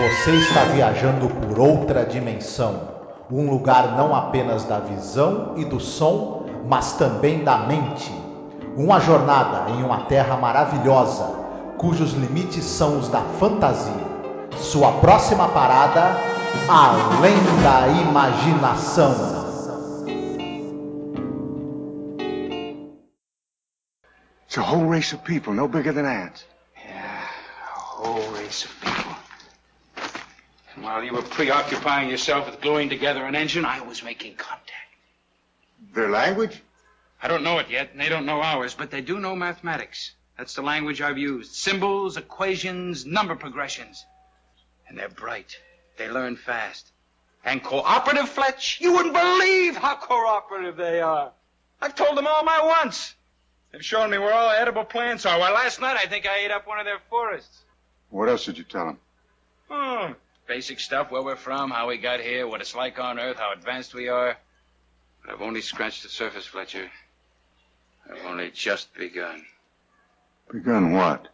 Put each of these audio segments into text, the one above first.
Você está viajando por outra dimensão, um lugar não apenas da visão e do som, mas também da mente. Uma jornada em uma terra maravilhosa, cujos limites são os da fantasia. Sua próxima parada, além da imaginação. It's a whole race of people, no bigger than ants. Yeah, a whole race of people. And while you were preoccupying yourself with gluing together an engine, I was making contact. Their language? I don't know it yet, and they don't know ours, but they do know mathematics. That's the language I've used. Symbols, equations, number progressions. And they're bright. They learn fast. And cooperative, Fletch? You wouldn't believe how cooperative they are. I've told them all my wants. They've shown me where all edible plants are. Why, last night I think I ate up one of their forests. What else did you tell them? Oh, basic stuff, where we're from, how we got here, what it's like on Earth, how advanced we are. But I've only scratched the surface, Fletcher. I've only just begun. Begun what?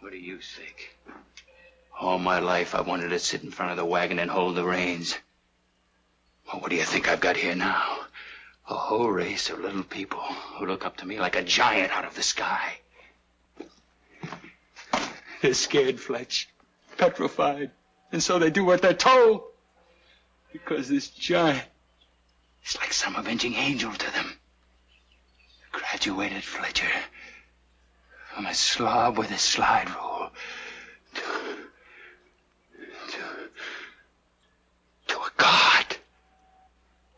What do you think? All my life I wanted to sit in front of the wagon and hold the reins. Well, what do you think I've got here now? A whole race of little people who look up to me like a giant out of the sky. They're scared, Fletch. Petrified. And so they do what they're told. Because this giant is like some avenging angel to them. A Graduated Fletcher from a slob with a slide rule to, to, to a god.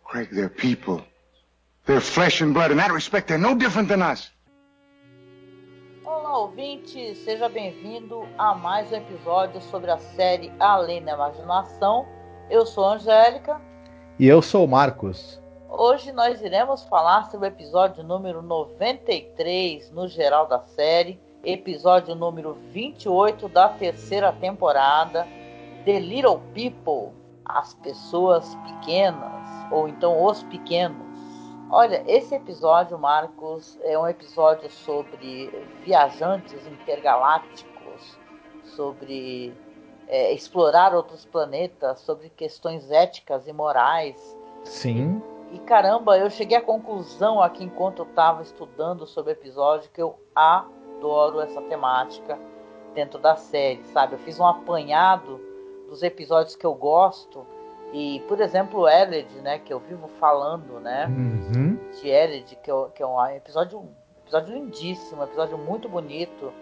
Craig, they're people. They're flesh and blood. In that respect, they're no different than us. Olá, ouvinte, seja bem-vindo a mais um episódio sobre a série Além da Imaginação. Eu sou a Angélica. E eu sou o Marcos. Hoje nós iremos falar sobre o episódio número 93 no geral da série, episódio número 28 da terceira temporada, The Little People, as pessoas pequenas, ou então os pequenos. Olha, esse episódio, Marcos, é um episódio sobre viajantes intergalácticos, sobre é, explorar outros planetas, sobre questões éticas e morais. Sim. E caramba, eu cheguei à conclusão aqui enquanto eu estava estudando sobre o episódio que eu adoro essa temática dentro da série, sabe? Eu fiz um apanhado dos episódios que eu gosto e, por exemplo, Eled, né, que eu vivo falando, né, Uhum. de Eled, que, é- que é um episódio, episódio lindíssimo, um episódio muito bonito.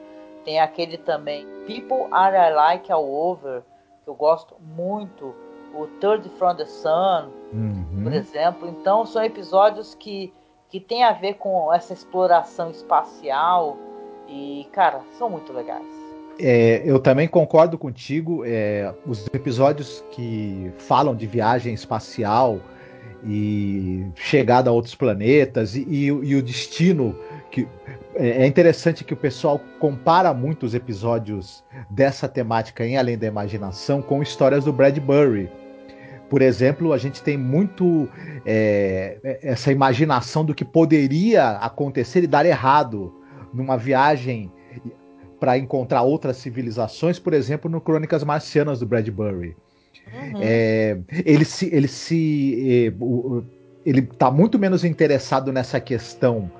Tem aquele também, People Are I Like All Over, que eu gosto muito. O Third From The Sun, Uhum. por exemplo. Então são episódios que, que tem a ver com essa exploração espacial e, cara, são muito legais. É, eu também concordo contigo. é, os episódios que falam de viagem espacial e chegada a outros planetas e, e o- e o destino que é é interessante que o pessoal compara muito os episódios dessa temática em Além da Imaginação com histórias do Bradbury. Por exemplo, a gente tem muito é, essa imaginação do que poderia acontecer e dar errado numa viagem para encontrar outras civilizações, por exemplo, no Crônicas Marcianas do Bradbury. Uhum. É, ele se, ele se, eh, ele está muito menos interessado nessa questão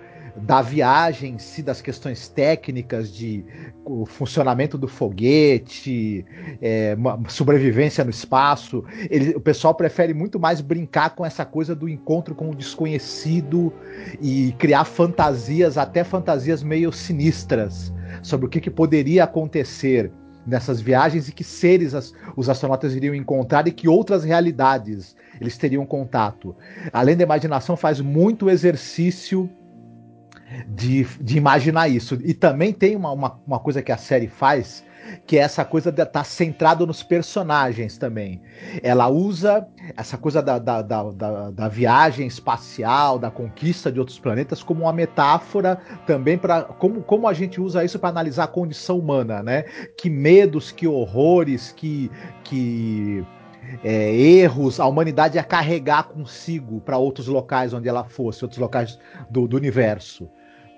da viagem, em si, das questões técnicas de o funcionamento do foguete, é, sobrevivência no espaço. Ele- o pessoal prefere muito mais brincar com essa coisa do encontro com o desconhecido e criar fantasias, até fantasias meio sinistras, sobre o que, que poderia acontecer nessas viagens e que seres as- os astronautas iriam encontrar e que outras realidades eles teriam contato. Além da imaginação, faz muito exercício de, de imaginar isso. E também tem uma, uma, uma coisa que a série faz, que é essa coisa de estar centrado nos personagens também. Ela usa essa coisa da, da, da, da, da viagem espacial, da conquista de outros planetas, como uma metáfora também para como, como a gente usa isso para analisar a condição humana, né? Que medos, que horrores, que, que é, erros a humanidade ia carregar consigo para outros locais onde ela fosse, outros locais do, do universo,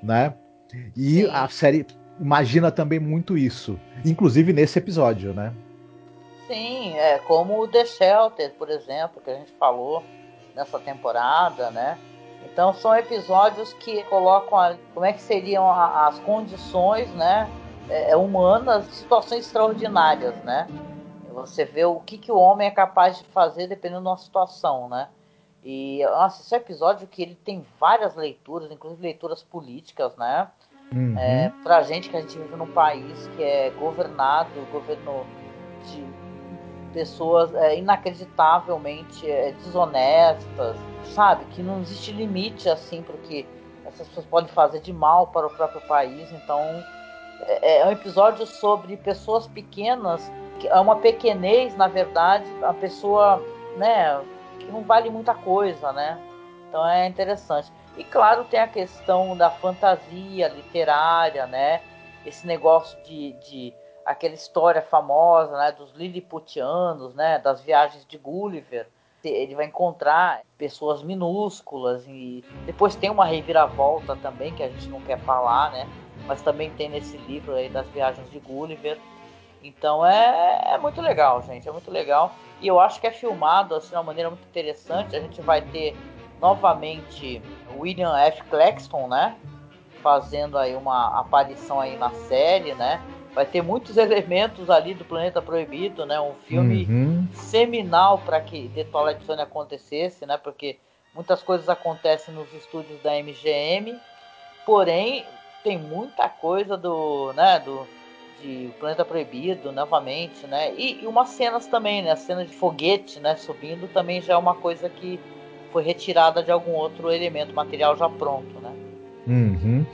né? E Sim. a série imagina também muito isso, inclusive nesse episódio, né? Sim, é como o The Shelter, por exemplo, que a gente falou nessa temporada, né? Então são episódios que colocam a, como é que seriam a, as condições, né, é, humanas, situações extraordinárias, né? Você vê o que, que o homem é capaz de fazer dependendo da situação, né? E nossa, esse é um episódio que ele tem várias leituras, inclusive leituras políticas, né? Uhum. É, pra gente que a gente vive num país que é governado, governo de pessoas é, inacreditavelmente é, desonestas, sabe? Que não existe limite assim para o que essas pessoas podem fazer de mal para o próprio país. Então é, é um episódio sobre pessoas pequenas, é uma pequenez, na verdade, a pessoa, né, não vale muita coisa, né? Então é interessante. E claro, tem a questão da fantasia literária, né? Esse negócio de, de aquela história famosa, né, dos Lilliputianos, né, das viagens de Gulliver. Ele vai encontrar pessoas minúsculas e depois tem uma reviravolta também que a gente não quer falar, né? Mas também tem nesse livro aí das viagens de Gulliver. Então é, é muito legal, gente, é muito legal. E eu acho que é filmado assim de uma maneira muito interessante. A gente vai ter novamente William F. Claxton, né? Fazendo aí uma aparição aí na série, né? vai ter muitos elementos ali do Planeta Proibido, né? Um filme uhum. seminal para que The Twilight Zone acontecesse, né? Porque muitas coisas acontecem nos estúdios da MGM, porém tem muita coisa do, né? Do de Planeta Proibido, novamente, né? E, e umas cenas também, né? A cena de foguete, né? Subindo também já é uma coisa que foi retirada de algum outro elemento, material já pronto, né? Uhum.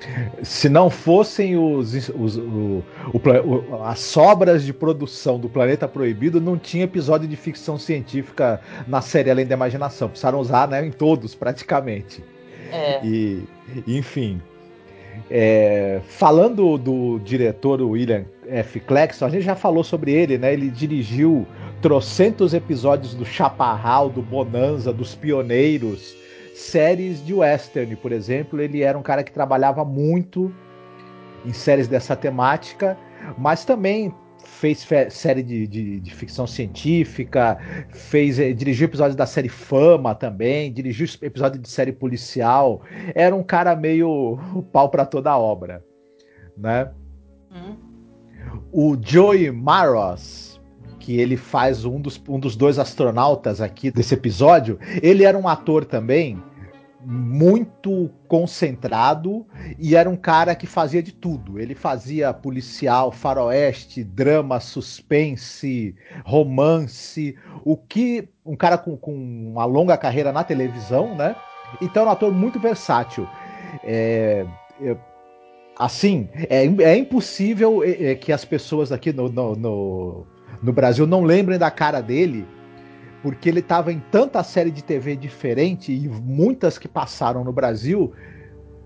Se não fossem os, os o, o, as sobras de produção do Planeta Proibido, não tinha episódio de ficção científica na série Além da Imaginação. Precisaram usar né, em todos, praticamente. É. E, enfim. É, falando do diretor William F. Claxton, a gente já falou sobre ele, né? Ele dirigiu trocentos episódios do Chaparral, do Bonanza, dos Pioneiros séries de western, por exemplo. Ele era um cara que trabalhava muito em séries dessa temática, mas também fez série de, de, de, ficção científica, fez eh, dirigiu episódios da série Fama também, dirigiu episódio de série policial. Era um cara meio pau para toda a obra, né? Hum. O Joey Maros, que ele faz um dos, um dos dois astronautas aqui desse episódio, ele era um ator também muito concentrado e era um cara que fazia de tudo. Ele fazia policial, faroeste, drama, suspense, romance, o que um cara com, com uma longa carreira na televisão, né? Então é um ator muito versátil. É, é, assim, é, é impossível é, é, que as pessoas aqui no, no, no, no Brasil não lembrem da cara dele porque ele estava em tanta série de TV diferente e muitas que passaram no Brasil.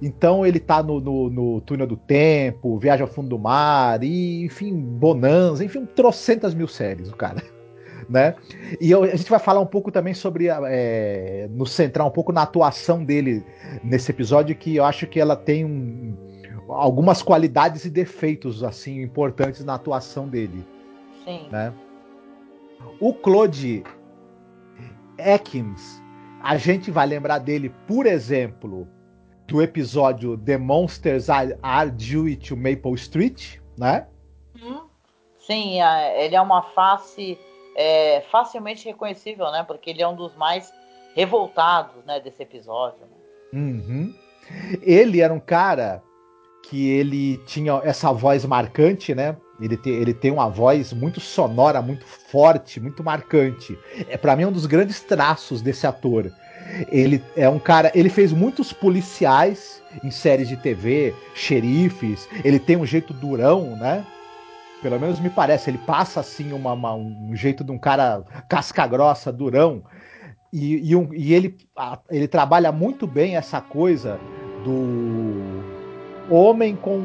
Então ele tá no, no, no Túnel do Tempo, Viagem ao Fundo do Mar, e, enfim, Bonanza, enfim, trocentas mil séries, o cara. Né? E eu, a gente vai falar um pouco também sobre, é, no centrar um pouco na atuação dele nesse episódio, que eu acho que ela tem um, algumas qualidades e defeitos assim importantes na atuação dele. Sim. Né? O Claude Atkins, a gente vai lembrar dele, por exemplo, do episódio The Monsters Are, Are Due to Maple Street, né? Uhum. Sim, ele é uma face é, facilmente reconhecível, né? Porque ele é um dos mais revoltados, né, desse episódio. Né? Uhum. Ele era um cara que ele tinha essa voz marcante, né? Ele tem, ele tem uma voz muito sonora, muito forte, muito marcante. É para mim um dos grandes traços desse ator. Ele é um cara, ele fez muitos policiais em séries de TV, xerifes. Ele tem um jeito durão, né? Pelo menos me parece, ele passa assim uma, uma, um jeito de um cara casca grossa, durão. E, e, um, e ele, ele trabalha muito bem essa coisa do homem com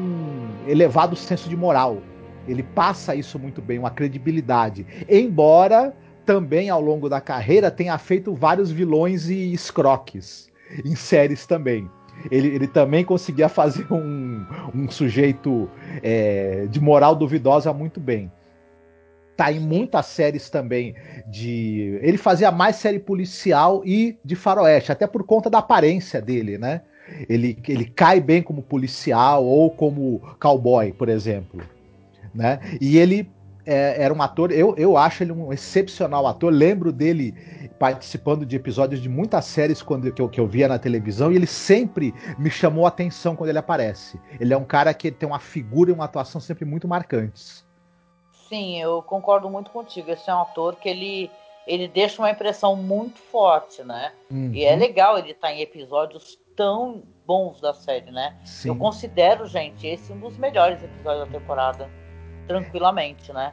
elevado senso de moral. Ele passa isso muito bem, uma credibilidade. Embora também ao longo da carreira tenha feito vários vilões e escroques em séries também. ele, ele também conseguia fazer um, um sujeito é, de moral duvidosa muito bem. Tá em muitas séries também de. Ele fazia mais série policial e de faroeste, até por conta da aparência dele, né? Ele, ele cai bem como policial ou como cowboy, por exemplo. Né? E ele é, era um ator, eu, eu acho ele um excepcional ator. Lembro dele participando de episódios de muitas séries quando, que, eu, que eu via na televisão e ele sempre me chamou a atenção quando ele aparece. Ele é um cara que tem uma figura e uma atuação sempre muito marcantes. Sim, eu concordo muito contigo. Esse é um ator que ele, ele deixa uma impressão muito forte, né? Uhum. E é legal ele estar tá em episódios tão bons da série, né? Sim. Eu considero, gente, esse um dos melhores episódios da temporada, tranquilamente, né?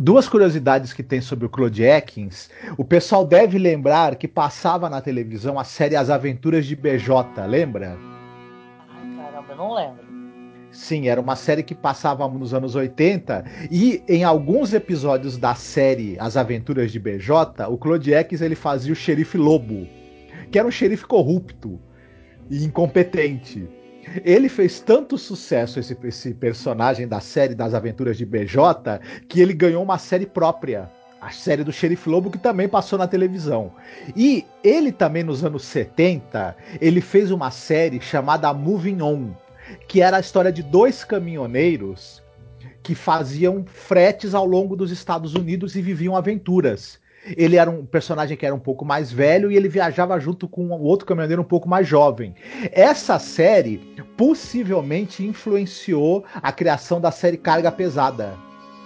Duas curiosidades que tem sobre o Claude Atkins. O pessoal deve lembrar que passava na televisão a série As Aventuras de BJ, lembra? Ai, caramba, eu não lembro. Sim, era uma série que passava nos anos 80 e em alguns episódios da série As Aventuras de BJ, o Claude Atkins ele fazia o xerife Lobo, que era um xerife corrupto e incompetente. Ele fez tanto sucesso, esse, esse personagem da série das aventuras de BJ, que ele ganhou uma série própria. A série do Xerife Lobo, que também passou na televisão. E ele também, nos anos 70, ele fez uma série chamada Moving On, que era a história de dois caminhoneiros que faziam fretes ao longo dos Estados Unidos e viviam aventuras. Ele era um personagem que era um pouco mais velho e ele viajava junto com o outro caminhoneiro um pouco mais jovem. Essa série possivelmente influenciou a criação da série Carga Pesada.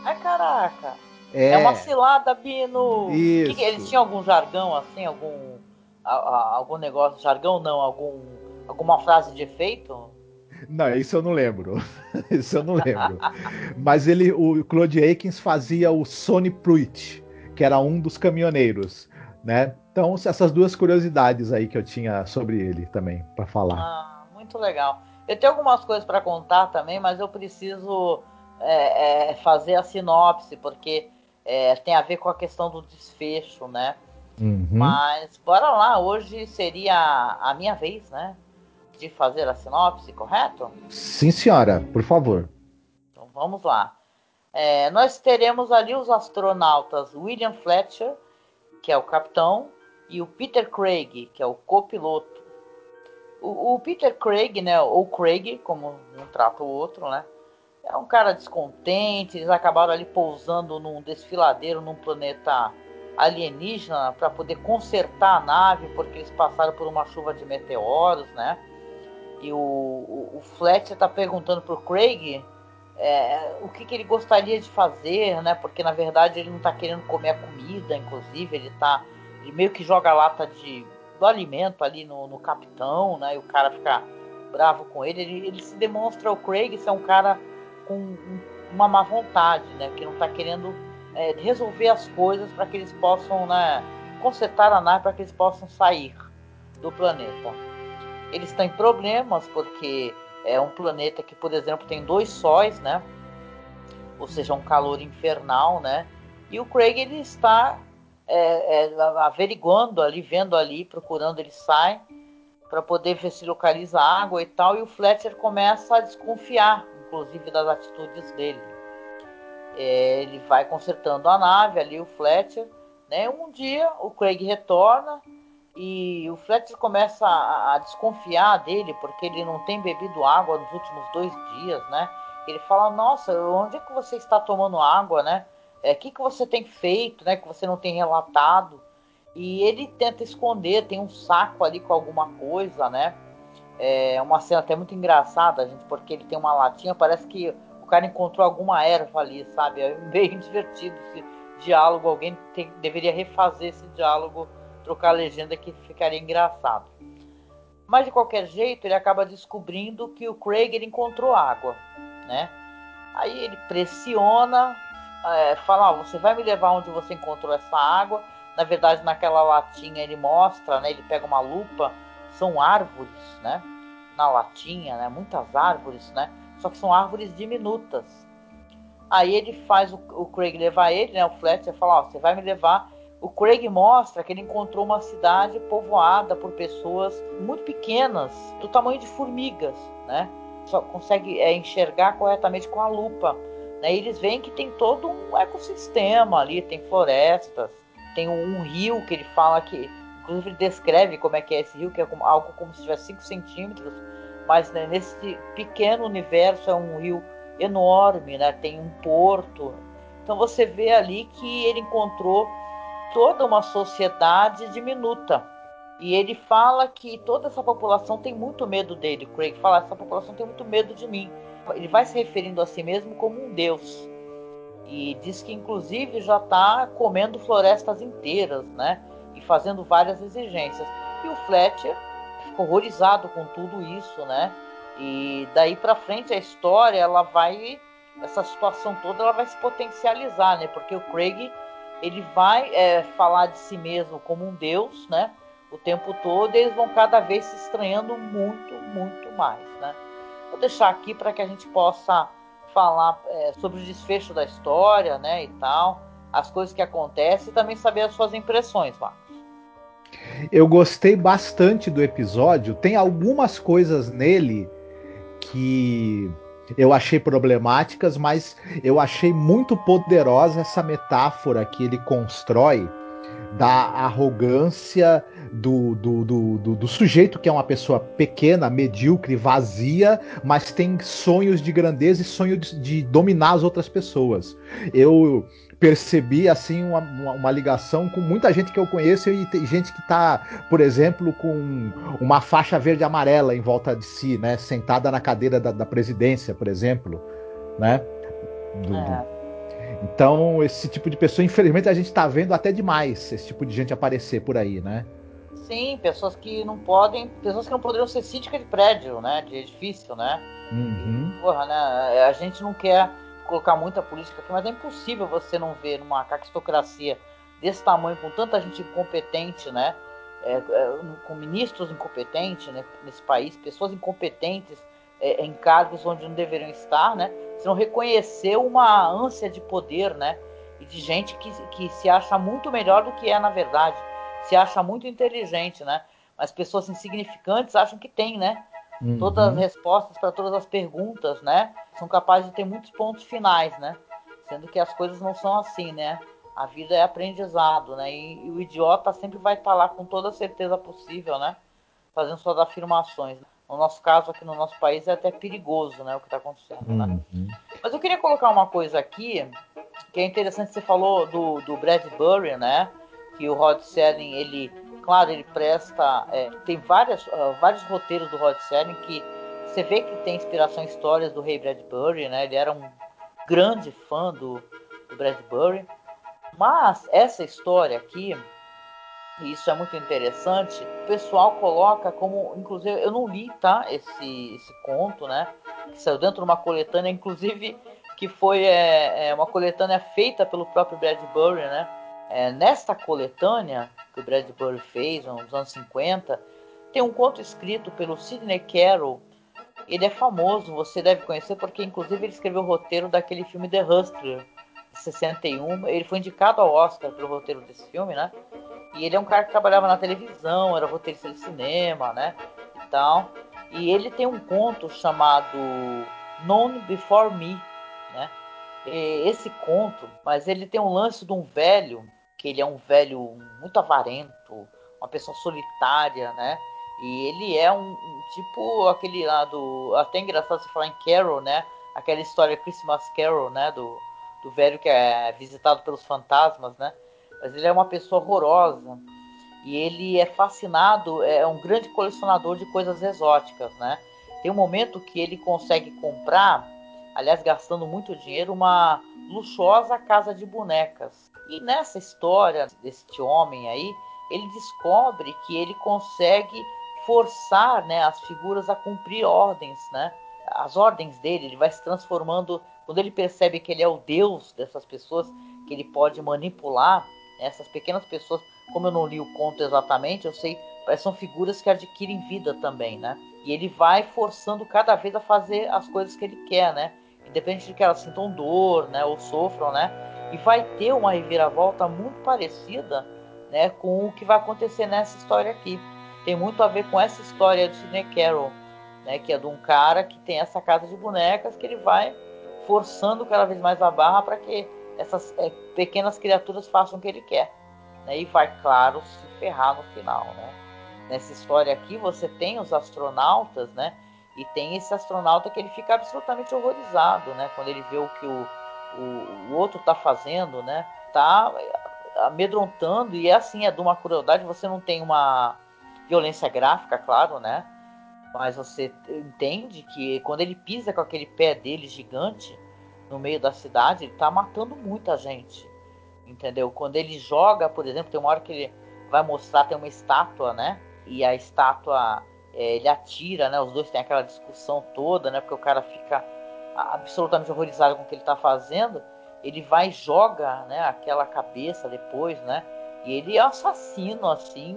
Ai, caraca! É, é uma cilada, Bino! Isso. Eles tinham algum jargão, assim, algum. A, a, algum negócio, jargão não, algum, alguma frase de efeito? Não, isso eu não lembro. isso eu não lembro. Mas ele, o Claude Akins fazia o Sonny Pruitt que era um dos caminhoneiros, né? Então, essas duas curiosidades aí que eu tinha sobre ele também para falar. Ah, muito legal. Eu tenho algumas coisas para contar também, mas eu preciso é, é, fazer a sinopse, porque é, tem a ver com a questão do desfecho, né? Uhum. Mas bora lá, hoje seria a minha vez, né? De fazer a sinopse, correto? Sim, senhora, por favor. Então vamos lá. É, nós teremos ali os astronautas William Fletcher, que é o capitão, e o Peter Craig, que é o copiloto. O, o Peter Craig, né, ou Craig, como um trata o outro, né, é um cara descontente. Eles acabaram ali pousando num desfiladeiro num planeta alienígena para poder consertar a nave, porque eles passaram por uma chuva de meteoros, né? E o, o, o Fletcher está perguntando pro Craig é, o que, que, ele gostaria de fazer, né? Porque na verdade ele não está querendo comer a comida, inclusive ele tá. Ele meio que joga lata de, do alimento ali no, no capitão, né? E o cara fica bravo com ele. Ele, ele se demonstra o Craig ser um cara com uma má vontade, né? Que não está querendo é, resolver as coisas para que eles possam, né? Consertar a nave para que eles possam sair do planeta. Eles em problemas porque é um planeta que, por exemplo, tem dois sóis, né? Ou seja, um calor infernal, né? E o Craig ele está é, é, averiguando ali, vendo ali, procurando, ele sai para poder ver se localiza água e tal. E o Fletcher começa a desconfiar, inclusive, das atitudes dele. É, ele vai consertando a nave ali, o Fletcher. Né? Um dia o Craig retorna e o Fletcher começa a, desconfiar dele porque ele não tem bebido água nos últimos dois dias, né? Ele fala: Nossa, onde é que você está tomando água, né? É, o que, que você tem feito, né? Que você não tem relatado. E ele tenta esconder, tem um saco ali com alguma coisa, né? É uma cena até muito engraçada, gente, porque ele tem uma latinha, parece que o cara encontrou alguma erva ali, sabe? É bem divertido esse diálogo. Alguém tem, deveria refazer esse diálogo trocar a legenda que ficaria engraçado. Mas de qualquer jeito, ele acaba descobrindo que o Craig ele encontrou água, né? Aí ele pressiona, é, fala: oh, você vai me levar onde você encontrou essa água? Na verdade, naquela latinha ele mostra, né? Ele pega uma lupa, são árvores, né? Na latinha, né? Muitas árvores, né? Só que são árvores diminutas. Aí ele faz o, o Craig levar ele, né? O Fletcher fala: oh, você vai me levar o Craig mostra que ele encontrou uma cidade povoada por pessoas muito pequenas, do tamanho de formigas, né? Só consegue é, enxergar corretamente com a lupa. Né? Eles veem que tem todo um ecossistema ali, tem florestas, tem um rio que ele fala que, inclusive ele descreve como é que é esse rio, que é algo como se tivesse 5 centímetros, mas né, nesse pequeno universo é um rio enorme, né? Tem um porto. Então você vê ali que ele encontrou toda uma sociedade diminuta. E ele fala que toda essa população tem muito medo dele. Craig fala: essa população tem muito medo de mim. Ele vai se referindo a si mesmo como um deus. E diz que, inclusive, já está comendo florestas inteiras, né? E fazendo várias exigências. E o Fletcher ficou horrorizado com tudo isso, né? E daí para frente a história, ela vai. Essa situação toda ela vai se potencializar, né? Porque o Craig ele vai é, falar de si mesmo como um deus, né? O tempo todo, e eles vão cada vez se estranhando muito, muito mais, né? Vou deixar aqui para que a gente possa falar é, sobre o desfecho da história, né, e tal, as coisas que acontecem e também saber as suas impressões, Marcos. Eu gostei bastante do episódio. Tem algumas coisas nele que eu achei problemáticas, mas eu achei muito poderosa essa metáfora que ele constrói da arrogância do, do, do, do, sujeito que é uma pessoa pequena, medíocre, vazia, mas tem sonhos de grandeza e sonho de, de dominar as outras pessoas. Eu percebi assim uma, uma, uma, ligação com muita gente que eu conheço e tem gente que está, por exemplo, com uma faixa verde amarela em volta de si, né, sentada na cadeira da, da presidência, por exemplo, né? Do, é. Então esse tipo de pessoa, infelizmente, a gente está vendo até demais esse tipo de gente aparecer por aí, né? Sim, pessoas que não podem, pessoas que não poderiam ser síndica de prédio, né, de edifício, né? Uhum. Porra, né? A gente não quer colocar muita política aqui, mas é impossível você não ver numa caquistocracia desse tamanho, com tanta gente incompetente, né? É, é, com ministros incompetentes né, nesse país, pessoas incompetentes é, em cargos onde não deveriam estar, né? Você não reconhecer uma ânsia de poder, né? E de gente que, que se acha muito melhor do que é na verdade, se acha muito inteligente, né? Mas pessoas insignificantes acham que tem, né? Uhum. Todas as respostas para todas as perguntas, né? São capazes de ter muitos pontos finais, né? Sendo que as coisas não são assim, né? A vida é aprendizado, né? E, e o idiota sempre vai estar tá lá com toda a certeza possível, né? Fazendo suas afirmações. No nosso caso, aqui no nosso país, é até perigoso, né? O que está acontecendo, né? Uhum. Mas eu queria colocar uma coisa aqui que é interessante. Você falou do, do Bradbury, né? Que o Rod Serling, ele claro, ele presta. É, tem várias, uh, vários roteiros do Rod Serling que você vê que tem inspiração em histórias do Ray Bradbury, né? Ele era um grande fã do, do Bradbury. Mas essa história aqui, e isso é muito interessante, o pessoal coloca como. Inclusive, eu não li, tá? Esse, esse conto, né? Que saiu dentro de uma coletânea, inclusive, que foi é, é uma coletânea feita pelo próprio Bradbury, né? É, nesta coletânea que o Bradbury fez nos anos 50, tem um conto escrito pelo Sidney Carroll. Ele é famoso, você deve conhecer, porque inclusive ele escreveu o roteiro daquele filme The Hustler, de 61. Ele foi indicado ao Oscar pelo roteiro desse filme, né? E ele é um cara que trabalhava na televisão, era roteirista de cinema, né? E tal. E ele tem um conto chamado None Before Me, né? Esse conto, mas ele tem um lance de um velho que ele é um velho muito avarento, uma pessoa solitária, né? E ele é um, um tipo aquele lá do. Até engraçado você falar em Carol, né? Aquela história Christmas Carol, né? Do, do velho que é visitado pelos fantasmas, né? Mas ele é uma pessoa horrorosa. E ele é fascinado, é um grande colecionador de coisas exóticas, né? Tem um momento que ele consegue comprar, aliás, gastando muito dinheiro, uma luxuosa casa de bonecas. E nessa história deste homem aí, ele descobre que ele consegue forçar né, as figuras a cumprir ordens, né? As ordens dele, ele vai se transformando. Quando ele percebe que ele é o Deus dessas pessoas, que ele pode manipular né, essas pequenas pessoas. Como eu não li o conto exatamente, eu sei, são figuras que adquirem vida também, né? E ele vai forçando cada vez a fazer as coisas que ele quer, né? Independente de que elas sintam dor, né? Ou sofram, né? e vai ter uma reviravolta muito parecida né, com o que vai acontecer nessa história aqui. Tem muito a ver com essa história do Sidney Carroll, né, que é de um cara que tem essa casa de bonecas que ele vai forçando cada vez mais a barra para que essas é, pequenas criaturas façam o que ele quer. Né, e vai, claro, se ferrar no final. Né? Nessa história aqui você tem os astronautas, né? E tem esse astronauta que ele fica absolutamente horrorizado, né? Quando ele vê o que o, o, o outro está fazendo, né? Tá amedrontando e é assim, é de uma crueldade. Você não tem uma violência gráfica, claro, né? Mas você entende que quando ele pisa com aquele pé dele gigante no meio da cidade, ele tá matando muita gente. Entendeu? Quando ele joga, por exemplo, tem uma hora que ele vai mostrar, tem uma estátua, né? E a estátua é, ele atira, né? Os dois têm aquela discussão toda, né? Porque o cara fica absolutamente horrorizado com o que ele está fazendo. Ele vai e joga, né? Aquela cabeça depois, né? E ele é assassino, assim,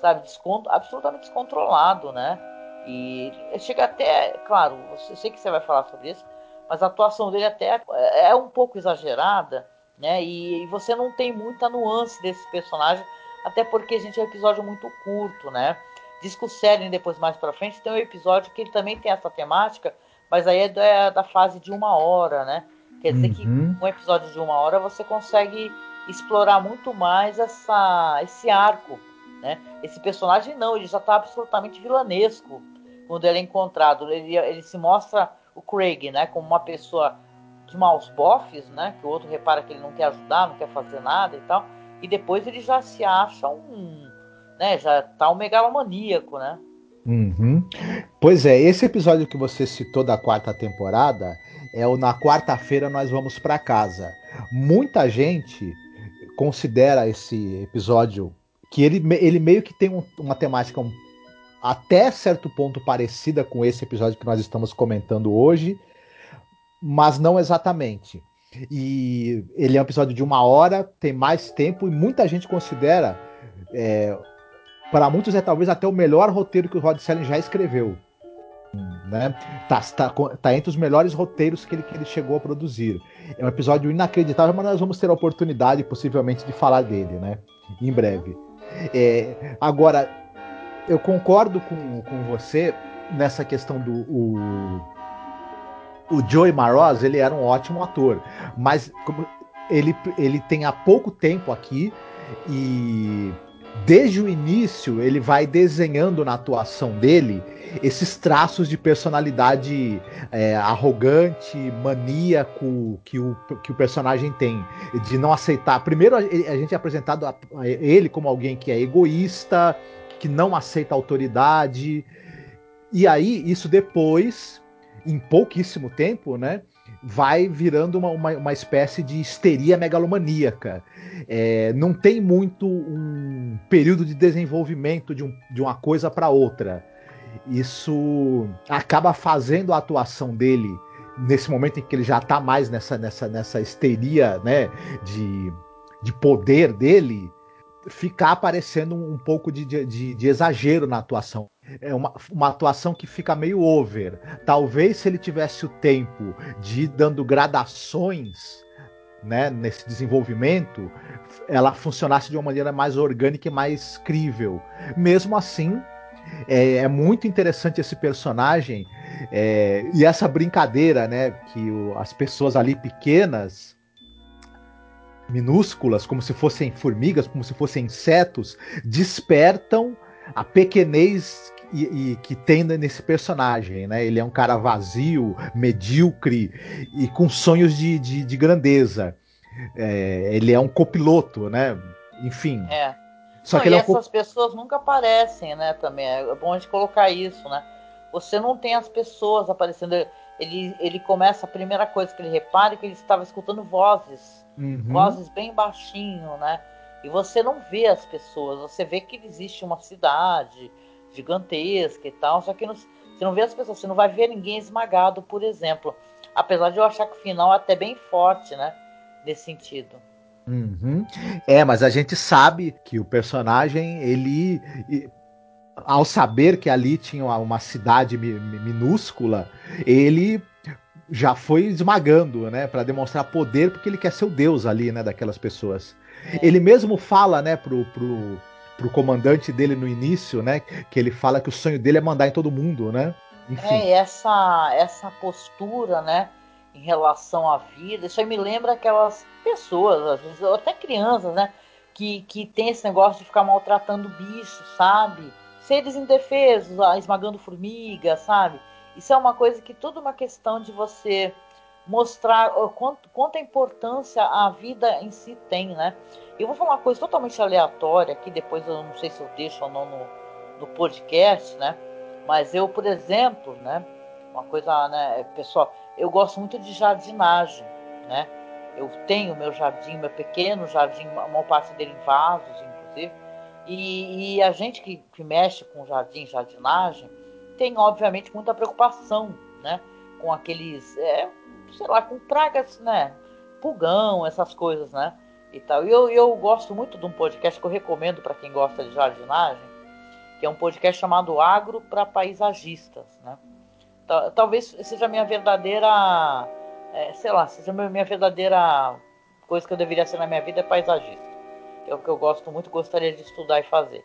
sabe? Absolutamente descontrolado, né? E chega até, claro, eu sei que você vai falar sobre isso, mas a atuação dele até é um pouco exagerada, né? E, e você não tem muita nuance desse personagem, até porque, gente, é um episódio muito curto, né? Diz que o Seren, depois mais pra frente, tem um episódio que ele também tem essa temática, mas aí é da, é da fase de uma hora, né? Quer dizer uhum. que um episódio de uma hora você consegue explorar muito mais essa, esse arco, né? Esse personagem não, ele já está absolutamente vilanesco quando ele é encontrado. Ele, ele se mostra o Craig, né? Como uma pessoa de maus bofes, né? Que o outro repara que ele não quer ajudar, não quer fazer nada e tal. E depois ele já se acha um né? Já tá um megalomaníaco, né? Uhum. Pois é, esse episódio que você citou da quarta temporada é o Na Quarta-feira Nós Vamos para Casa. Muita gente considera esse episódio que ele, ele meio que tem um, uma temática um, até certo ponto parecida com esse episódio que nós estamos comentando hoje, mas não exatamente. E ele é um episódio de uma hora, tem mais tempo, e muita gente considera é, para muitos é talvez até o melhor roteiro que o Rod Serling já escreveu. Né? Tá, tá, tá, entre os melhores roteiros que ele, que ele chegou a produzir. É um episódio inacreditável, mas nós vamos ter a oportunidade, possivelmente, de falar dele, né? Em breve. É, agora, eu concordo com, com você nessa questão do. O, o Joey Maroz, ele era um ótimo ator, mas ele, ele tem há pouco tempo aqui e desde o início ele vai desenhando na atuação dele esses traços de personalidade é, arrogante, maníaco que o, que o personagem tem, de não aceitar. Primeiro a, gente é apresentado a, a ele como alguém que é egoísta, que não aceita autoridade, e aí isso depois, em pouquíssimo tempo, né? Vai virando uma, uma, uma espécie de histeria megalomaníaca. É, não tem muito um período de desenvolvimento de, um, de uma coisa para outra. Isso acaba fazendo a atuação dele nesse momento em que ele já está mais nessa, nessa, nessa histeria né, de, de poder dele, ficar aparecendo um pouco de, de, de exagero na atuação é uma, uma atuação que fica meio over. Talvez se ele tivesse o tempo de ir dando gradações né, nesse desenvolvimento, ela funcionasse de uma maneira mais orgânica e mais crível. Mesmo assim, é, é muito interessante esse personagem é, e essa brincadeira, né, que o, as pessoas ali pequenas minúsculas, como se fossem formigas, como se fossem insetos, despertam a pequenez e, e, que tem nesse personagem, né? Ele é um cara vazio, medíocre e com sonhos de, de, de grandeza. É, ele é um copiloto, né? Enfim. É. Só não, que e é essas pessoas nunca aparecem, né? Também é bom a gente colocar isso, né? Você não tem as pessoas aparecendo. Ele, ele começa a primeira coisa que ele repara é que ele estava escutando vozes, uhum. vozes bem baixinho, né? E você não vê as pessoas, você vê que existe uma cidade, gigantesca e tal, só que não, você não vê as pessoas, você não vai ver ninguém esmagado, por exemplo. Apesar de eu achar que o final é até bem forte, né? Nesse sentido. Uhum. É, mas a gente sabe que o personagem, ele. Ao saber que ali tinha uma cidade minúscula, ele já foi esmagando, né, para demonstrar poder, porque ele quer ser o deus ali, né, daquelas pessoas. É. Ele mesmo fala, né, pro, pro, pro comandante dele no início, né, que ele fala que o sonho dele é mandar em todo mundo, né? Enfim. É, essa, essa postura, né, em relação à vida, isso aí me lembra aquelas pessoas, às vezes, até crianças, né, que, que tem esse negócio de ficar maltratando bichos, sabe? Seres indefesos, ah, esmagando formiga, sabe? Isso é uma coisa que tudo uma questão de você mostrar quanto, quanta importância a vida em si tem, né? Eu vou falar uma coisa totalmente aleatória aqui, depois eu não sei se eu deixo ou não no, no podcast, né? Mas eu, por exemplo, né? Uma coisa, né, pessoal, eu gosto muito de jardinagem, né? Eu tenho meu jardim, meu pequeno jardim, uma parte dele em vasos, inclusive. E, e a gente que, que mexe com jardim, jardinagem, tem, obviamente, muita preocupação, né? Com aqueles, é, sei lá, com pragas, né? Pulgão, essas coisas, né? E tal. E eu, eu gosto muito de um podcast que eu recomendo para quem gosta de jardinagem, que é um podcast chamado Agro para Paisagistas, né? Talvez seja a minha verdadeira, é, sei lá, seja a minha verdadeira coisa que eu deveria ser na minha vida é paisagista. É o que eu gosto muito, gostaria de estudar e fazer.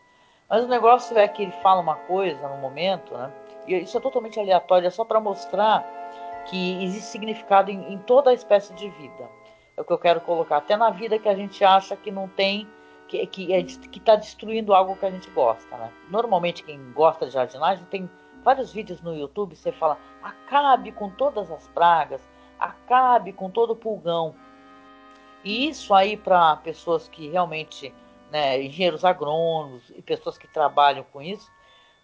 Mas o negócio é que ele fala uma coisa no momento, né? Isso é totalmente aleatório, é só para mostrar que existe significado em, em, toda a espécie de vida. É o que eu quero colocar. Até na vida que a gente acha que não tem, que que é, está destruindo algo que a gente gosta, né? Normalmente quem gosta de jardinagem tem vários vídeos no YouTube. Você fala, acabe com todas as pragas, acabe com todo o pulgão. E isso aí para pessoas que realmente, né, engenheiros agrônomos e pessoas que trabalham com isso,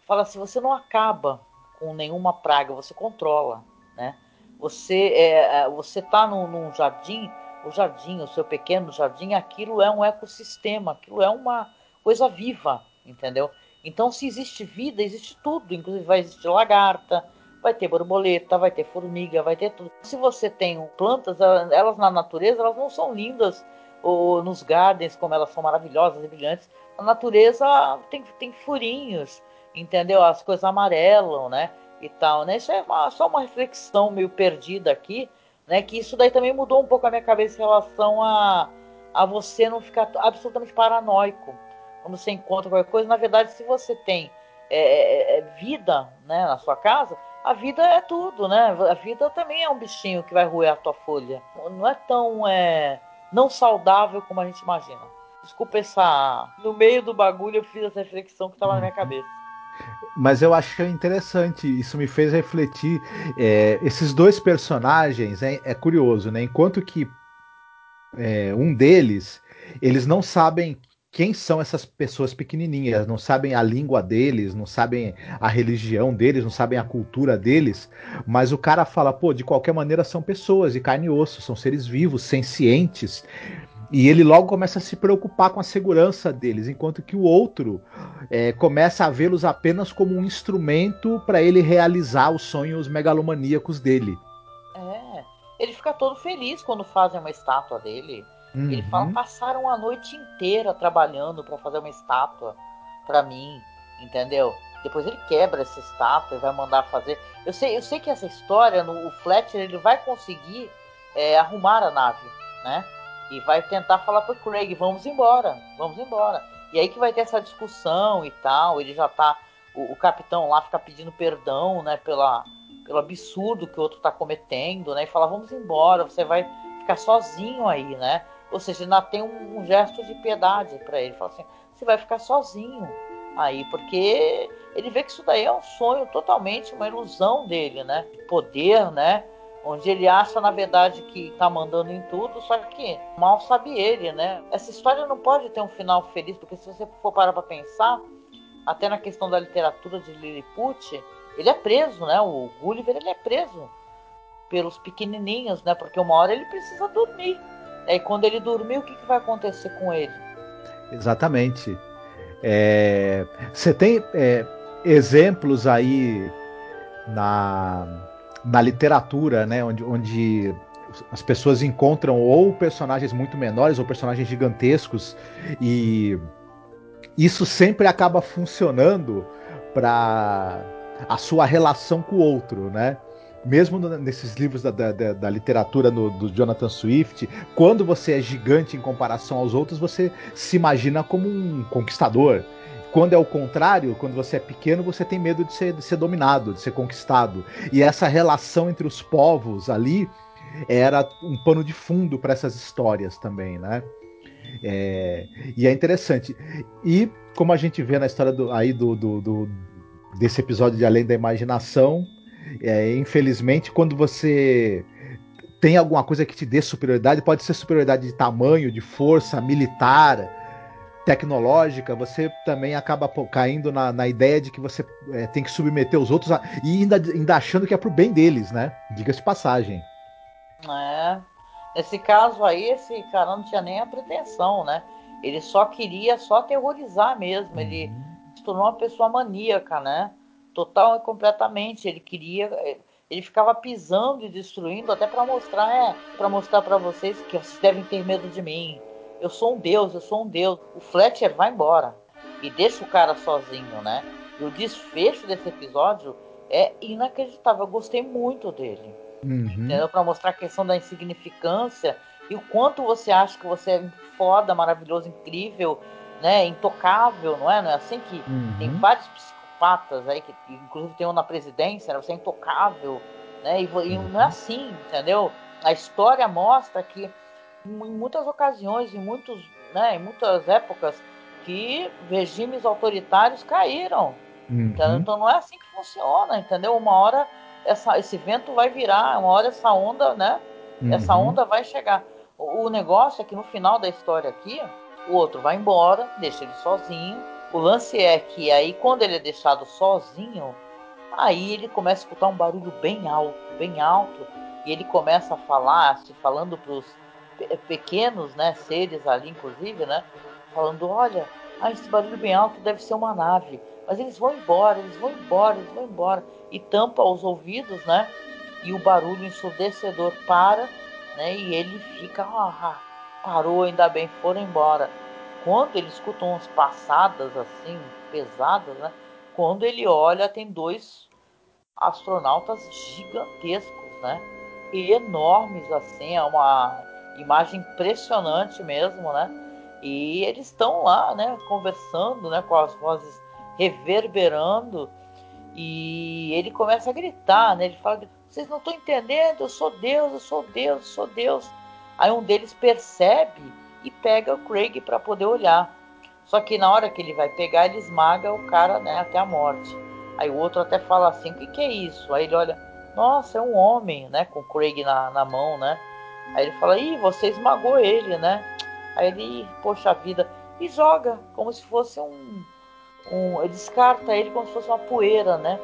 fala assim, você não acaba com nenhuma praga, você controla, né? Você é, é, você está num, num, jardim, o jardim, o seu pequeno jardim, aquilo é um ecossistema, aquilo é uma coisa viva, entendeu? Então, se existe vida, existe tudo, inclusive vai existir lagarta, vai ter borboleta, vai ter formiga, vai ter tudo. Se você tem plantas, elas na natureza, elas não são lindas ou nos gardens como elas são maravilhosas e brilhantes. A natureza tem, tem furinhos, entendeu? As coisas amarelam, né? E tal, né? Isso é uma, só uma reflexão meio perdida aqui, né? Que isso daí também mudou um pouco a minha cabeça em relação a, a você não ficar absolutamente paranoico quando você encontra qualquer coisa. Na verdade, se você tem é, é, é, vida né, na sua casa, a vida é tudo, né? A vida também é um bichinho que vai roer a tua folha. Não é tão é, não saudável como a gente imagina. Desculpa essa. No meio do bagulho eu fiz essa reflexão que estava na minha cabeça. Mas eu achei interessante, isso me fez refletir. É, esses dois personagens é, é, curioso, né? Enquanto que é, um deles, eles não sabem quem são essas pessoas pequenininhas, não sabem a língua deles, não sabem a religião deles, não sabem a cultura deles, mas o cara fala, pô, de qualquer maneira são pessoas de carne e osso, são seres vivos, sencientes. E ele logo começa a se preocupar com a segurança deles, enquanto que o outro é, começa a vê-los apenas como um instrumento para ele realizar os sonhos megalomaníacos dele. É, ele fica todo feliz quando fazem uma estátua dele. Uhum. Ele fala: passaram a noite inteira trabalhando para fazer uma estátua para mim, entendeu? Depois ele quebra essa estátua e vai mandar fazer. Eu sei, eu sei que essa história, no, o Fletcher, ele vai conseguir é, arrumar a nave, né? E vai tentar falar pro Craig, vamos embora, vamos embora. E aí que vai ter essa discussão e tal, ele já tá, o, o capitão lá fica pedindo perdão, né, pela, pelo absurdo que o outro tá cometendo, né, e fala, vamos embora, você vai ficar sozinho aí, né, ou seja, ainda tem um, um gesto de piedade para ele, fala assim, você vai ficar sozinho aí, porque ele vê que isso daí é um sonho totalmente, uma ilusão dele, né, poder, né, onde ele acha, na verdade, que está mandando em tudo, só que mal sabe ele, né? Essa história não pode ter um final feliz, porque se você for parar para pensar, até na questão da literatura de Lilliput, ele é preso, né? O Gulliver, ele é preso pelos pequenininhos, né? Porque uma hora ele precisa dormir. E quando ele dormir, o que, que vai acontecer com ele? Exatamente. É... Você tem é, exemplos aí na na literatura, né, onde, onde as pessoas encontram ou personagens muito menores ou personagens gigantescos e isso sempre acaba funcionando para a sua relação com o outro, né? mesmo nesses livros da, da, da literatura no, do Jonathan Swift, quando você é gigante em comparação aos outros, você se imagina como um conquistador. Quando é o contrário, quando você é pequeno, você tem medo de ser, de ser dominado, de ser conquistado. E essa relação entre os povos ali era um pano de fundo para essas histórias também, né? É, e é interessante. E como a gente vê na história do, aí do, do, do desse episódio de Além da Imaginação, é, infelizmente, quando você tem alguma coisa que te dê superioridade, pode ser superioridade de tamanho, de força, militar, tecnológica, você também acaba caindo na, na ideia de que você é, tem que submeter os outros a, e ainda, ainda achando que é pro bem deles, né? Diga-se passagem. É. Nesse caso aí, esse cara não tinha nem a pretensão, né? Ele só queria só aterrorizar mesmo. Uhum. Ele se tornou uma pessoa maníaca, né? Total e completamente. Ele queria. Ele ficava pisando e destruindo até para mostrar, é, para mostrar para vocês que vocês devem ter medo de mim. Eu sou um deus, eu sou um deus. O Fletcher vai embora e deixa o cara sozinho, né? E o desfecho desse episódio é inacreditável. Eu gostei muito dele. Uhum. Entendeu? Para mostrar a questão da insignificância e o quanto você acha que você é foda, maravilhoso, incrível, né? Intocável, não é? Não é assim que uhum. tem vários psicopatas aí, que inclusive tem um na presidência, né? Você é intocável, né? E, e não é uhum. assim, entendeu? A história mostra que em muitas ocasiões, em muitos, né, em muitas épocas, que regimes autoritários caíram. Uhum. Então não é assim que funciona, entendeu? Uma hora essa, esse vento vai virar, uma hora essa onda, né? Uhum. Essa onda vai chegar. O, o, negócio é que no final da história aqui, o outro vai embora, deixa ele sozinho. O lance é que aí, quando ele é deixado sozinho, aí ele começa a escutar um barulho bem alto, bem alto, e ele começa a falar, se falando para os pequenos, né, seres ali, inclusive, né, falando, olha, ah, esse barulho bem alto deve ser uma nave, mas eles vão embora, eles vão embora, eles vão embora, e tampa os ouvidos, né, e o barulho ensurdecedor para, né, e ele fica, ah, parou, ainda bem, foram embora. Quando ele escuta umas passadas assim, pesadas, né, quando ele olha, tem dois astronautas gigantescos, né, enormes assim, é uma imagem impressionante mesmo, né? E eles estão lá, né, conversando, né, com as vozes reverberando, e ele começa a gritar, né? Ele fala: "Vocês não estão entendendo? Eu sou Deus, eu sou Deus, eu sou Deus". Aí um deles percebe e pega o Craig para poder olhar. Só que na hora que ele vai pegar, ele esmaga o cara, né, até a morte. Aí o outro até fala assim: "O que, que é isso?". Aí ele olha: "Nossa, é um homem, né, com o Craig na, na mão, né?" Aí ele fala, ih, você esmagou ele, né? Aí ele, poxa vida, e joga como se fosse um, um. Ele descarta ele como se fosse uma poeira, né?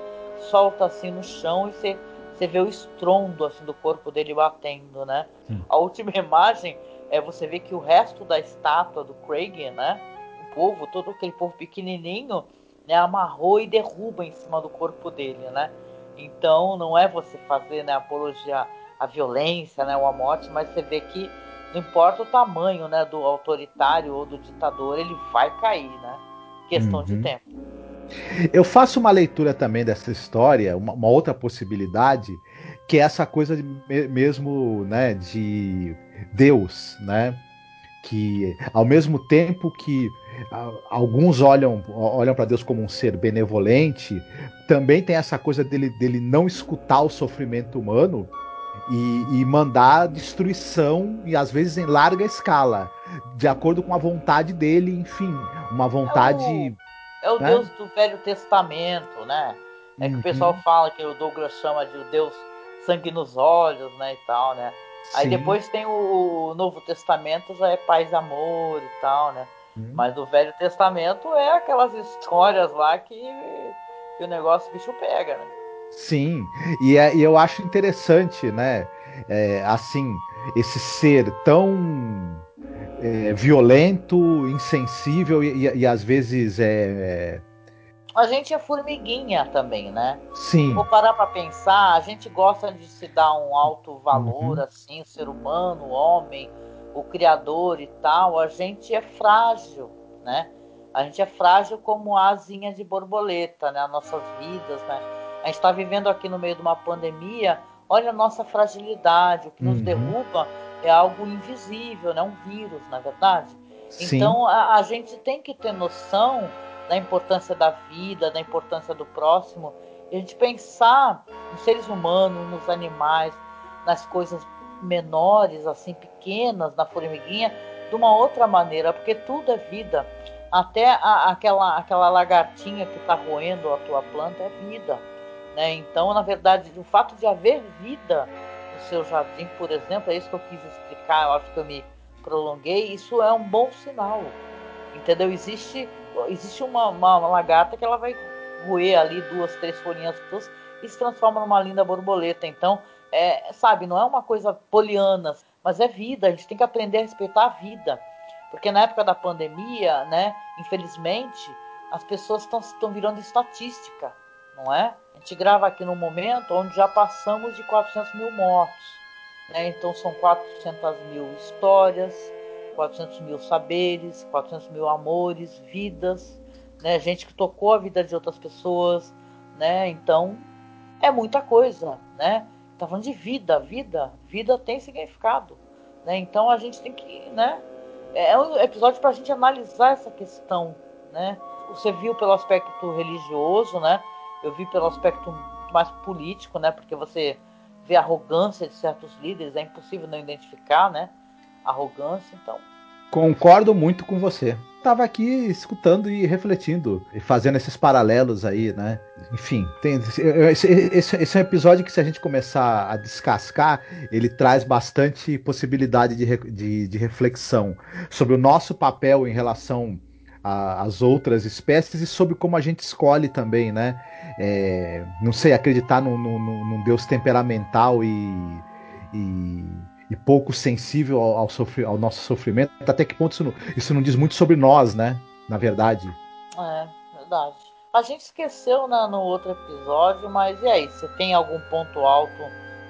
Solta assim no chão e você, você vê o estrondo assim, do corpo dele batendo, né? Hum. A última imagem é você ver que o resto da estátua do Craig, né? O povo, todo aquele povo pequenininho, né? Amarrou e derruba em cima do corpo dele, né? Então não é você fazer né, apologia a violência, né, ou a morte, mas você vê que não importa o tamanho, né, do autoritário ou do ditador, ele vai cair, né? Questão uhum. de tempo. Eu faço uma leitura também dessa história, uma, uma outra possibilidade, que é essa coisa de, mesmo, né, de Deus, né? Que ao mesmo tempo que alguns olham olham para Deus como um ser benevolente, também tem essa coisa dele, dele não escutar o sofrimento humano e, e, mandar destruição, e às vezes em larga escala, de acordo com a vontade dele, enfim, uma vontade. É o, é o né? Deus do Velho Testamento, né? É que uhum. o pessoal fala que o Douglas chama de o Deus sangue nos olhos, né, e tal, né? Sim. Aí depois tem o, Novo Testamento, já é paz e amor e tal, né? Uhum. Mas o Velho Testamento é aquelas histórias lá que, que o negócio o bicho pega, né? Sim, e, é, e eu acho interessante, né? É, assim, esse ser tão é, violento, insensível e, e, e às vezes é, é, A gente é formiguinha também, né? Sim. Vou parar para pensar, a gente gosta de se dar um alto valor, uhum. assim, o ser humano, o homem, o criador e tal. A gente é frágil, né? A gente é frágil como a asinha de borboleta, né? As nossas vidas, né? A gente está vivendo aqui no meio de uma pandemia, olha a nossa fragilidade, o que nos uhum. derruba é algo invisível, né? um vírus, na é verdade. Sim. Então a, a gente tem que ter noção da importância da vida, da importância do próximo, e a gente pensar nos seres humanos, nos animais, nas coisas menores, assim, pequenas, na formiguinha, de uma outra maneira, porque tudo é vida. Até a, aquela, aquela lagartinha que está roendo a tua planta é vida. Né? Então, na verdade, o fato de haver vida no seu jardim, por exemplo, é isso que eu quis explicar, eu acho que eu me prolonguei, isso é um bom sinal. Entendeu? Existe, existe uma, uma, uma lagarta que ela vai roer ali duas, três folhinhas e se transforma numa linda borboleta. Então, é, sabe, não é uma coisa poliana, mas é vida. A gente tem que aprender a respeitar a vida. Porque na época da pandemia, né, infelizmente, as pessoas estão virando estatística, não é? A gente grava aqui num momento onde já passamos de 400 mil mortos. Né? Então são 400 mil histórias, 400 mil saberes, 400 mil amores, vidas, né? gente que tocou a vida de outras pessoas. Né? Então é muita coisa. Né? Tá falando de vida, vida, vida tem significado, né? Então a gente tem que, né? É um episódio para a gente analisar essa questão, né? Você viu pelo aspecto religioso, né? Eu vi pelo aspecto mais político, né? Porque você vê a arrogância de certos líderes, é impossível não identificar, né? Arrogância, então. Concordo muito com você tava aqui escutando e refletindo, e fazendo esses paralelos aí, né? Enfim, tem, esse, esse, esse, é um episódio que, se a gente começar a descascar, ele traz bastante possibilidade de, de, de reflexão sobre o nosso papel em relação às outras espécies e sobre como a gente escolhe também, né? É, não sei, acreditar num, num, num Deus temperamental e, e e pouco sensível ao, ao, ao nosso sofrimento, até que ponto isso não, isso não, diz muito sobre nós, né? Na verdade. É, verdade. A gente esqueceu né, no outro episódio, mas e aí? Você tem algum ponto alto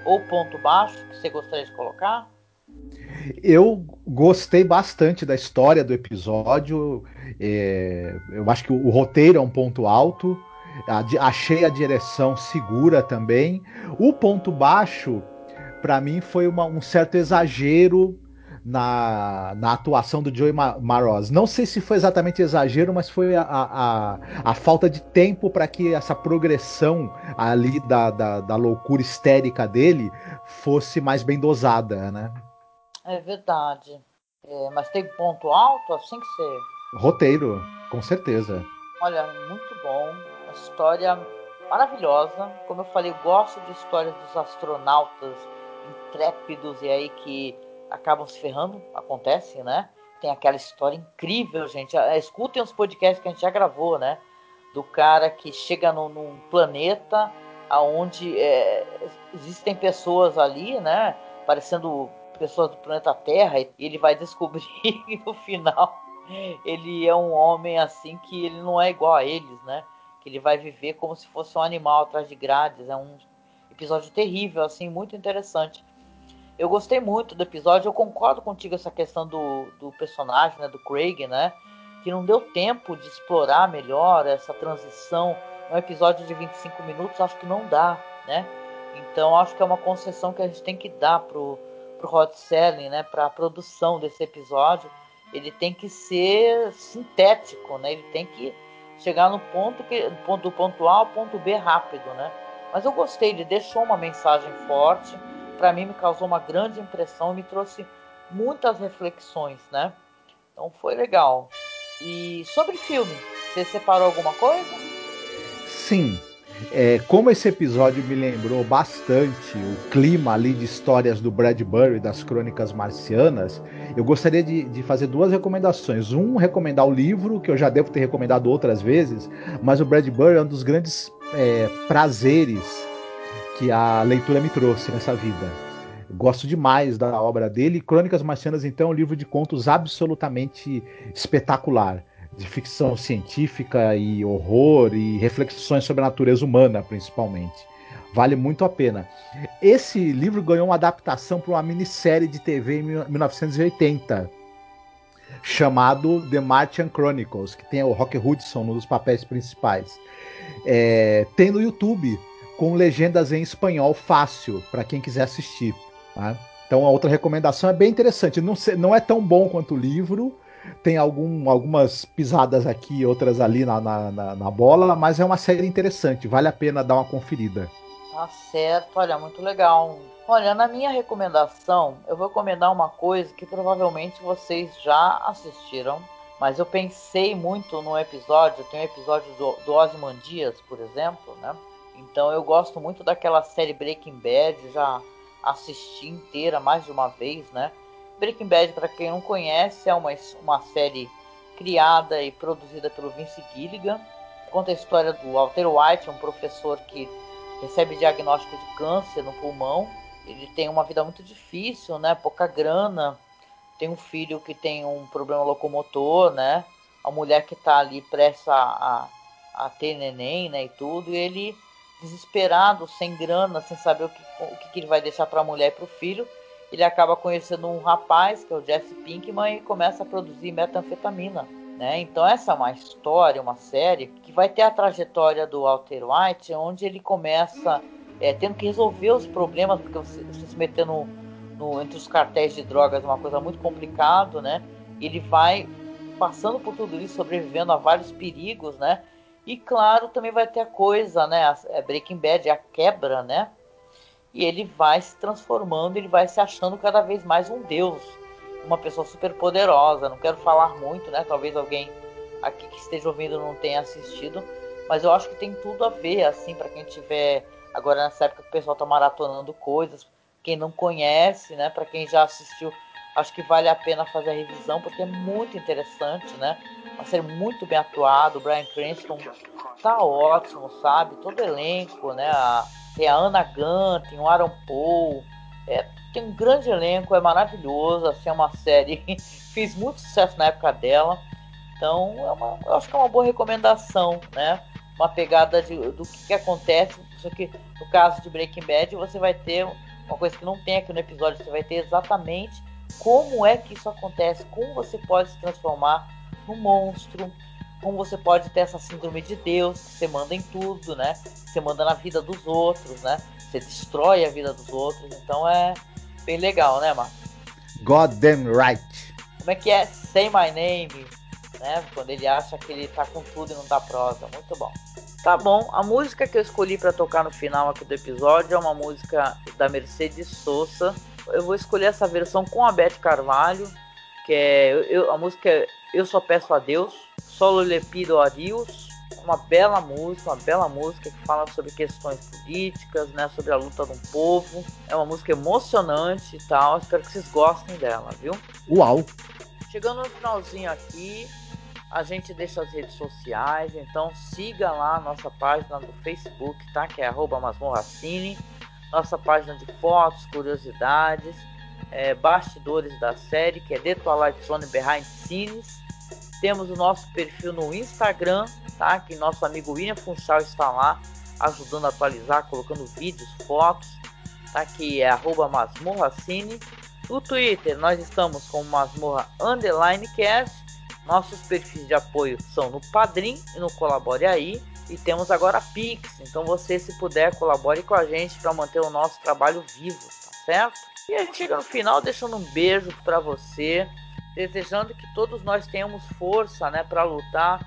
ou ponto baixo que você gostaria de colocar? Eu gostei bastante da história do episódio. É, eu acho que o, roteiro é um ponto alto. A, achei a direção segura também. O ponto baixo para mim foi uma, um certo exagero na, na atuação do Joey Maroz. Não sei se foi exatamente exagero, mas foi a, a, a falta de tempo para que essa progressão ali da, da, da, loucura histérica dele fosse mais bem dosada, né? É verdade. É, mas tem ponto alto assim que você. Roteiro, com certeza. Olha, muito bom. Uma história maravilhosa. Como eu falei, eu gosto de histórias dos astronautas intrépidos e aí que acabam se ferrando, acontece, né? Tem aquela história incrível, gente. Ah, escutem os podcasts que a gente já gravou, né? Do cara que chega no, num planeta onde é, existem pessoas ali, né? Parecendo pessoas do planeta Terra, e ele vai descobrir no final ele é um homem assim que ele não é igual a eles, né? Que ele vai viver como se fosse um animal atrás de grades. É um episódio terrível, assim, muito interessante. Eu gostei muito do episódio, eu concordo contigo essa questão do, do personagem, né, do Craig, né? Que não deu tempo de explorar melhor essa transição. Um episódio de 25 minutos, acho que não dá, né? Então acho que é uma concessão que a gente tem que dar pro, Rod Selling, né? Pra produção desse episódio. Ele tem que ser sintético, né? Ele tem que chegar no ponto que ponto, ponto A ao ponto B rápido, né? Mas eu gostei, ele deixou uma mensagem forte, para mim me causou uma grande impressão e me trouxe muitas reflexões, né? Então foi legal. E sobre filme, você separou alguma coisa? Sim. É, como esse episódio me lembrou bastante o clima ali de histórias do Bradbury, das crônicas marcianas, eu gostaria de, de, fazer duas recomendações. Um, recomendar o livro, que eu já devo ter recomendado outras vezes, mas o Bradbury é um dos grandes é, prazeres que a leitura me trouxe nessa vida. Gosto demais da obra dele. Crônicas Marcianas, então, é um livro de contos absolutamente espetacular. De ficção científica e horror e reflexões sobre a natureza humana, principalmente. Vale muito a pena. Esse livro ganhou uma adaptação para uma minissérie de TV em 1980, chamado The Martian Chronicles, que tem o Rock Hudson nos papéis principais. É, tem no YouTube com legendas em espanhol fácil para quem quiser assistir. Tá? Então a outra recomendação é bem interessante. Não, não é tão bom quanto o livro, tem algum, algumas pisadas aqui, outras ali na, na, na, na, bola, mas é uma série interessante, vale a pena dar uma conferida. Tá certo, olha, muito legal. Olha, na minha recomendação, eu vou recomendar uma coisa que provavelmente vocês já assistiram, mas eu pensei muito no episódio, tem um episódio do, do Ozymandias, por exemplo, né? Então eu gosto muito daquela série Breaking Bad, já assisti inteira mais de uma vez, né? Breaking Bad, para quem não conhece, é uma, uma série criada e produzida pelo Vince Gilligan. Conta a história do Walter White, um professor que recebe diagnóstico de câncer no pulmão. Ele tem uma vida muito difícil, né? Pouca grana. Tem um filho que tem um problema locomotor, né? A mulher que está ali presta a, a, ter neném, né? E tudo. E ele, desesperado, sem grana, sem saber o que, o que ele vai deixar para a mulher e para o filho, ele acaba conhecendo um rapaz, que é o Jesse Pinkman, e começa a produzir metanfetamina. Né? Então essa é uma história, uma série que vai ter a trajetória do Walter White, onde ele começa é, tendo que resolver os problemas, porque você, você se metendo no, no, entre os cartéis de drogas é uma coisa muito complicada, né? Ele vai passando por tudo isso, sobrevivendo a vários perigos, né? E claro, também vai ter a coisa, né? A, a Breaking Bad, a quebra, né? E ele vai se transformando, ele vai se achando cada vez mais um deus, uma pessoa super poderosa. Não quero falar muito, né? Talvez alguém aqui que esteja ouvindo não tenha assistido, mas eu acho que tem tudo a ver, assim, para quem tiver agora nessa época que o pessoal tá maratonando coisas, quem não conhece, né? Para quem já assistiu, acho que vale a pena fazer a revisão porque é muito interessante, né? Uma série muito bem atuada, o Brian Cranston tá ótimo, sabe? Todo elenco, né? A, tem a Ana Gunn, tem o Aaron Paul, é, tem um grande elenco, é maravilhoso, assim, é uma série que fez muito sucesso na época dela, então é uma, eu acho que é uma boa recomendação, né? Uma pegada de, do que, que acontece, só que no caso de Breaking Bad você vai ter uma coisa que não tem aqui no episódio, você vai ter exatamente como é que isso acontece, como você pode se transformar num monstro, como você pode ter essa síndrome de Deus, que você manda em tudo, né? Você manda na vida dos outros, né? Você destrói a vida dos outros. Então é bem legal, né, Marcos? God damn right. Como é que é? Say my name, né? Quando ele acha que ele tá com tudo e não dá prosa. Muito bom. Tá bom, a música que eu escolhi para tocar no final aqui do episódio é uma música da Mercedes Sosa. Eu vou escolher essa versão com a Beth Carvalho, que é eu, a música é Eu Só Peço a Deus Solo Le Pido a Deus, uma bela música, uma bela música que fala sobre questões políticas, né, sobre a luta do povo. É uma música emocionante e tal. Espero que vocês gostem dela, viu? Uau! Chegando no finalzinho aqui, a gente deixa as redes sociais, então siga lá a nossa página do Facebook, tá? Que é @masmorracine, nossa página de fotos, curiosidades, é, bastidores da série, que é The Twilight Zone Behind Scenes temos o nosso perfil no Instagram, tá? Que nosso amigo William Funchal está lá ajudando a atualizar, colocando vídeos, fotos, tá? Que é masmorracine. No Twitter nós estamos com masmorra underline cast. Nossos perfis de apoio são no Padrim e no Colabore Aí. E temos agora a Pix, então você se puder colabore com a gente para manter o nosso trabalho vivo, tá certo? E a gente chega no final deixando um beijo para você desejando que todos nós tenhamos força né, para lutar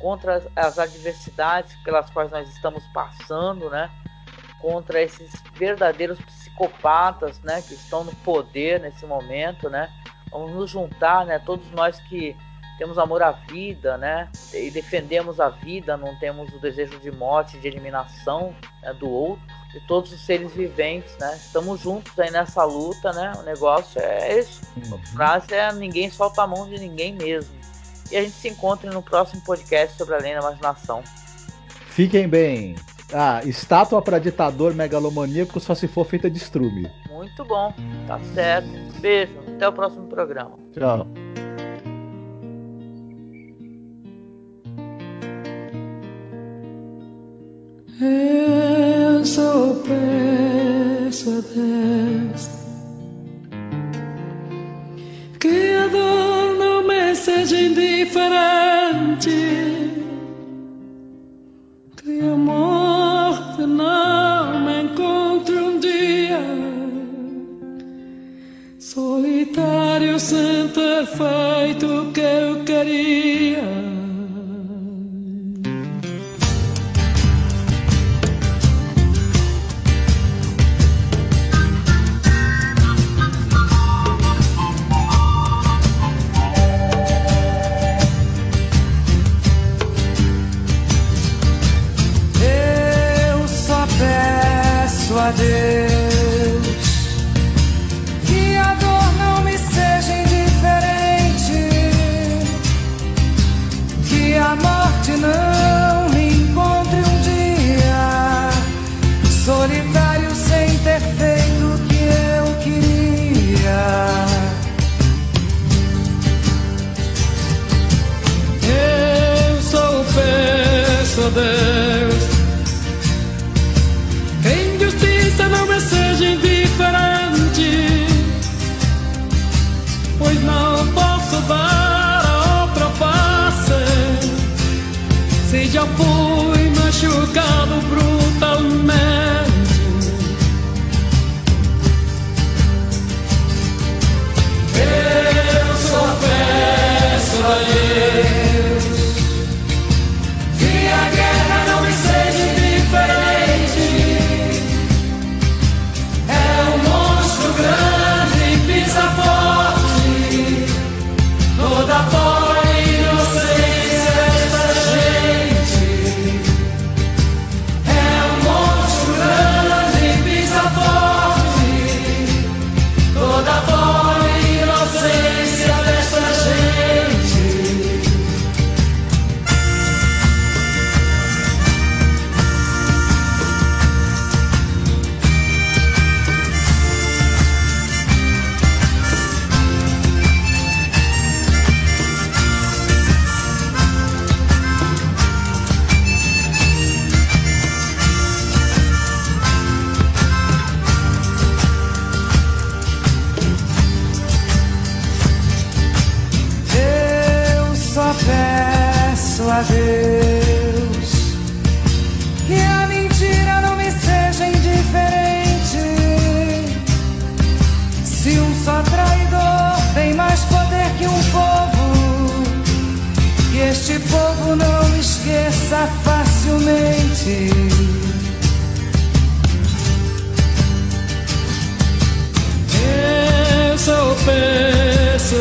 contra as adversidades pelas quais nós estamos passando, né, contra esses verdadeiros psicopatas né, que estão no poder nesse momento. Né. Vamos nos juntar, né, todos nós que temos amor à vida, né? E defendemos a vida, não temos o desejo de morte, de eliminação né, do outro de todos os seres viventes, né? Estamos juntos aí nessa luta, né? O negócio é isso. Uhum. A frase é ninguém solta a mão de ninguém mesmo. E a gente se encontra no próximo podcast sobre a lei da imaginação. Fiquem bem. Ah, estátua para ditador megalomaníaco só se for feita de estrume. Muito bom, tá certo. Beijo, até o próximo programa. Tchau. Eu sou preso a Deus. Não me seja indiferente. a morte, não me encontre um dia solitário sem ter fé.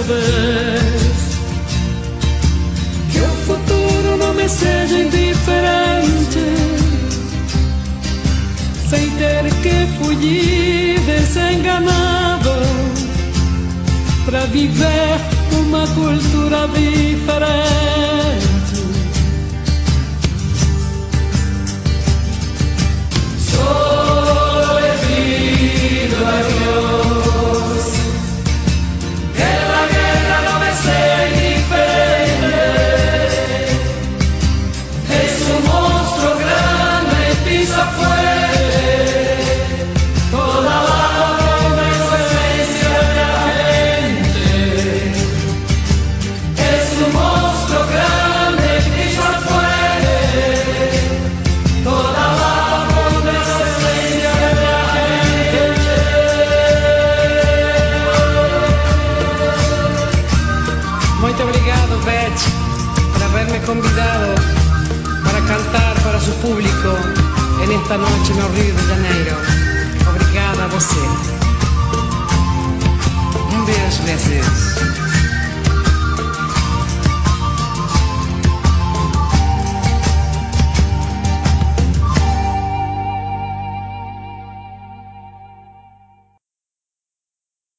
vez. que o futuro não me seja indiferente, sem ter que fugir desenganado para viver uma cultura diferente. su público en esta noche no Rio de Janeiro. Obrigada a você. Um beijo, minhas